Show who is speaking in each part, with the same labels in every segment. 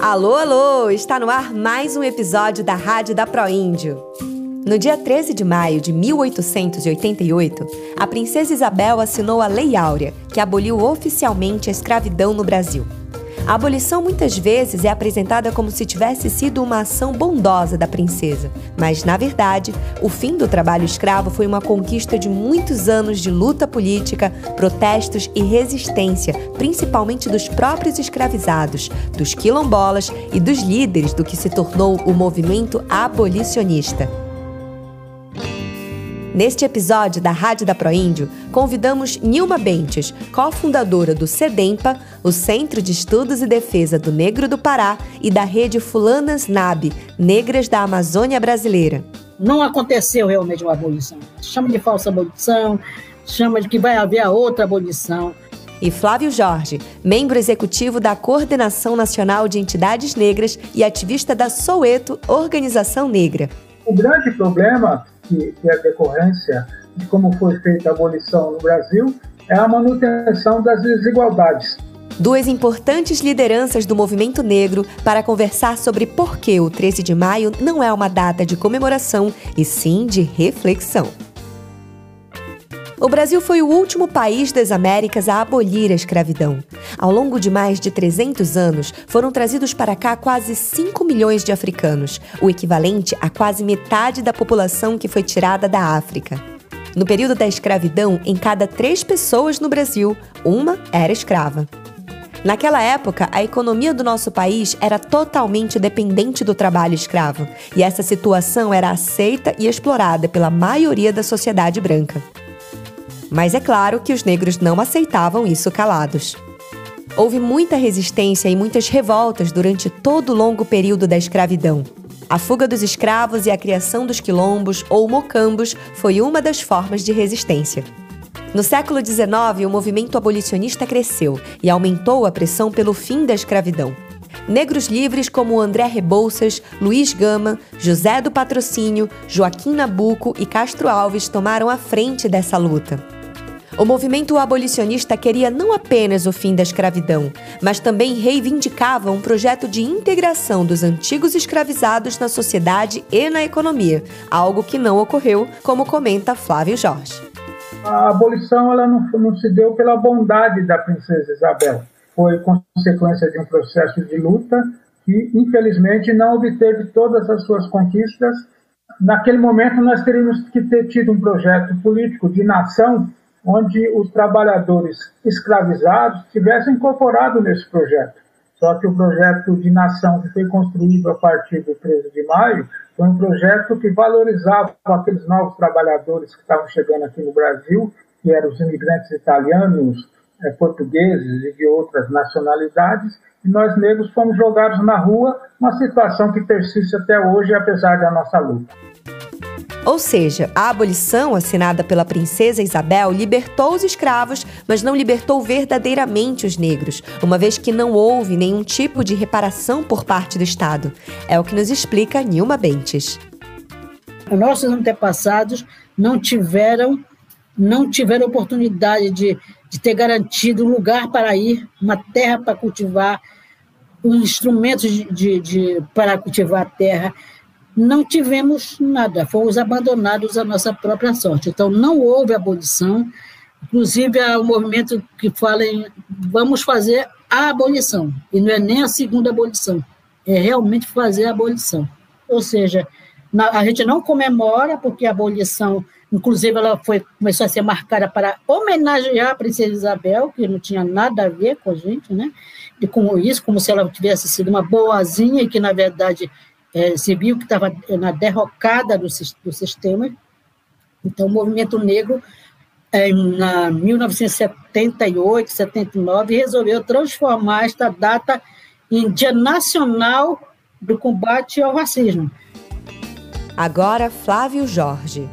Speaker 1: Alô, alô! Está no ar mais um episódio da Rádio da Proíndio. No dia 13 de maio de 1888, a princesa Isabel assinou a Lei Áurea, que aboliu oficialmente a escravidão no Brasil. A abolição muitas vezes é apresentada como se tivesse sido uma ação bondosa da princesa, mas na verdade, o fim do trabalho escravo foi uma conquista de muitos anos de luta política, protestos e resistência, principalmente dos próprios escravizados, dos quilombolas e dos líderes do que se tornou o movimento abolicionista. Neste episódio da Rádio da Proíndio, convidamos Nilma Bentes, cofundadora do CEDEMPA, o Centro de Estudos e Defesa do Negro do Pará, e da rede Fulanas NAB, Negras da Amazônia Brasileira.
Speaker 2: Não aconteceu realmente uma abolição. Chama de falsa abolição, chama de que vai haver a outra abolição.
Speaker 1: E Flávio Jorge, membro executivo da Coordenação Nacional de Entidades Negras e ativista da Soweto Organização Negra.
Speaker 3: O grande problema que, que é decorrência de como foi feita a abolição no Brasil, é a manutenção das desigualdades.
Speaker 1: Duas importantes lideranças do movimento negro para conversar sobre por que o 13 de maio não é uma data de comemoração, e sim de reflexão. O Brasil foi o último país das Américas a abolir a escravidão. Ao longo de mais de 300 anos, foram trazidos para cá quase 5 milhões de africanos, o equivalente a quase metade da população que foi tirada da África. No período da escravidão, em cada três pessoas no Brasil, uma era escrava. Naquela época, a economia do nosso país era totalmente dependente do trabalho escravo, e essa situação era aceita e explorada pela maioria da sociedade branca. Mas é claro que os negros não aceitavam isso calados. Houve muita resistência e muitas revoltas durante todo o longo período da escravidão. A fuga dos escravos e a criação dos quilombos ou mocambos foi uma das formas de resistência. No século XIX, o movimento abolicionista cresceu e aumentou a pressão pelo fim da escravidão. Negros livres como André Rebouças, Luiz Gama, José do Patrocínio, Joaquim Nabuco e Castro Alves tomaram a frente dessa luta. O movimento abolicionista queria não apenas o fim da escravidão, mas também reivindicava um projeto de integração dos antigos escravizados na sociedade e na economia, algo que não ocorreu, como comenta Flávio Jorge.
Speaker 3: A abolição ela não, não se deu pela bondade da princesa Isabel, foi consequência de um processo de luta que, infelizmente, não obteve todas as suas conquistas. Naquele momento, nós teríamos que ter tido um projeto político de nação onde os trabalhadores escravizados tivessem incorporado nesse projeto. Só que o projeto de nação que foi construído a partir do 13 de maio foi um projeto que valorizava aqueles novos trabalhadores que estavam chegando aqui no Brasil, que eram os imigrantes italianos, eh, portugueses e de outras nacionalidades, e nós negros fomos jogados na rua, uma situação que persiste até hoje, apesar da nossa luta.
Speaker 1: Ou seja, a abolição assinada pela princesa Isabel libertou os escravos, mas não libertou verdadeiramente os negros, uma vez que não houve nenhum tipo de reparação por parte do Estado. É o que nos explica Nilma Bentes.
Speaker 2: Nossos antepassados não tiveram não tiveram oportunidade de, de ter garantido um lugar para ir, uma terra para cultivar, os instrumentos de, de, de para cultivar a terra, não tivemos nada, fomos abandonados à nossa própria sorte. Então, não houve abolição, inclusive há um movimento que fala em vamos fazer a abolição, e não é nem a segunda abolição, é realmente fazer a abolição. Ou seja, a gente não comemora, porque a abolição, inclusive, ela foi, começou a ser marcada para homenagear a princesa Isabel, que não tinha nada a ver com a gente, né? E com isso, como se ela tivesse sido uma boazinha e que, na verdade, é, se viu que estava na derrocada do, do sistema. Então, o movimento negro, em 1978, 79, resolveu transformar esta data em Dia Nacional do Combate ao Racismo.
Speaker 1: Agora, Flávio Jorge.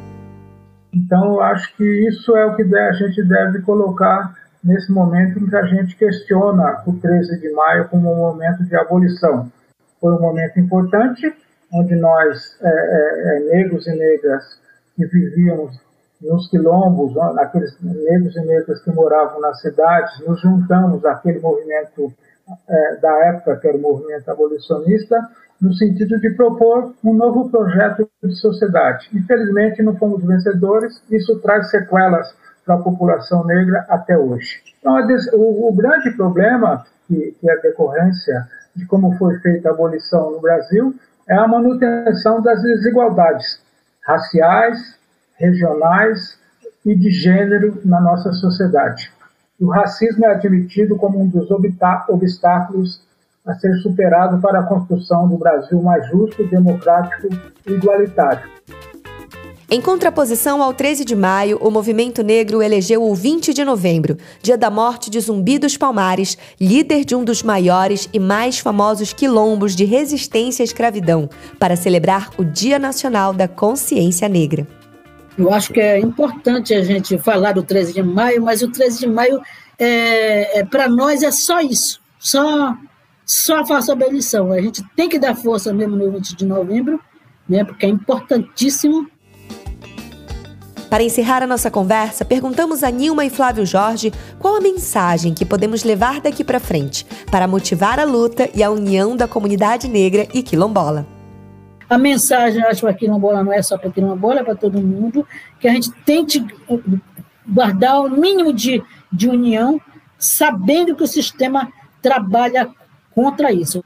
Speaker 3: Então, eu acho que isso é o que a gente deve colocar nesse momento em que a gente questiona o 13 de maio como um momento de abolição foi um momento importante, onde nós, é, é, é negros e negras que vivíamos nos quilombos, aqueles negros e negras que moravam nas cidades, nos juntamos àquele movimento é, da época, que era o movimento abolicionista, no sentido de propor um novo projeto de sociedade. Infelizmente, não fomos vencedores, isso traz sequelas para a população negra até hoje. Então, o, o grande problema, que, que é a decorrência de como foi feita a abolição no Brasil, é a manutenção das desigualdades raciais, regionais e de gênero na nossa sociedade. O racismo é admitido como um dos obstáculos a ser superado para a construção do Brasil mais justo, democrático e igualitário.
Speaker 1: Em contraposição ao 13 de maio, o movimento negro elegeu o 20 de novembro, dia da morte de Zumbi dos Palmares, líder de um dos maiores e mais famosos quilombos de resistência à escravidão, para celebrar o Dia Nacional da Consciência Negra.
Speaker 2: Eu acho que é importante a gente falar do 13 de maio, mas o 13 de maio, é, é para nós, é só isso, só só faça a abolição. A gente tem que dar força mesmo no 20 de novembro, né, porque é importantíssimo.
Speaker 1: Para encerrar a nossa conversa, perguntamos a Nilma e Flávio Jorge qual a mensagem que podemos levar daqui para frente para motivar a luta e a união da comunidade negra e quilombola.
Speaker 2: A mensagem, acho que a quilombola não é só para quilombola, é para todo mundo, que a gente tente guardar o mínimo de, de união, sabendo que o sistema trabalha contra isso.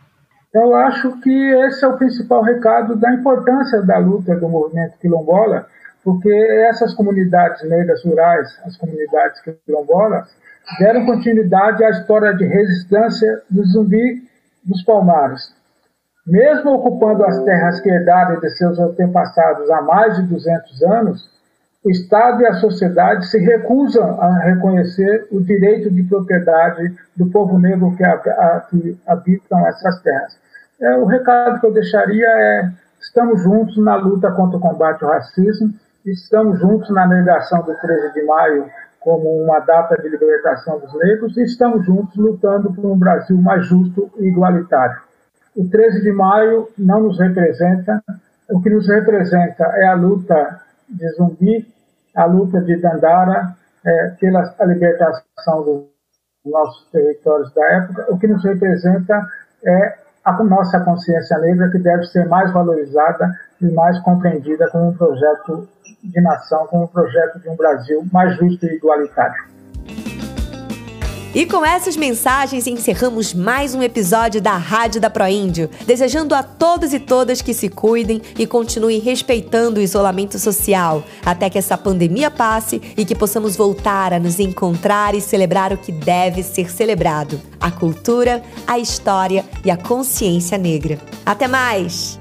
Speaker 3: Eu acho que esse é o principal recado da importância da luta do movimento quilombola, porque essas comunidades negras rurais, as comunidades quilombolas, deram continuidade à história de resistência do zumbi dos palmares. Mesmo ocupando as terras que herdaram de seus antepassados há mais de 200 anos, o Estado e a sociedade se recusam a reconhecer o direito de propriedade do povo negro que, que habitam essas terras. É, o recado que eu deixaria é: estamos juntos na luta contra o combate ao racismo, estamos juntos na negação do 13 de maio como uma data de libertação dos negros e estamos juntos lutando por um Brasil mais justo e igualitário. O 13 de maio não nos representa, o que nos representa é a luta de Zumbi, a luta de Dandara é, pela libertação dos nossos territórios da época, o que nos representa é a nossa consciência negra que deve ser mais valorizada e mais compreendida como um projeto de nação, como um projeto de um Brasil mais justo e igualitário.
Speaker 1: E com essas mensagens encerramos mais um episódio da Rádio da Proíndio, desejando a todos e todas que se cuidem e continuem respeitando o isolamento social, até que essa pandemia passe e que possamos voltar a nos encontrar e celebrar o que deve ser celebrado: a cultura, a história e a consciência negra. Até mais!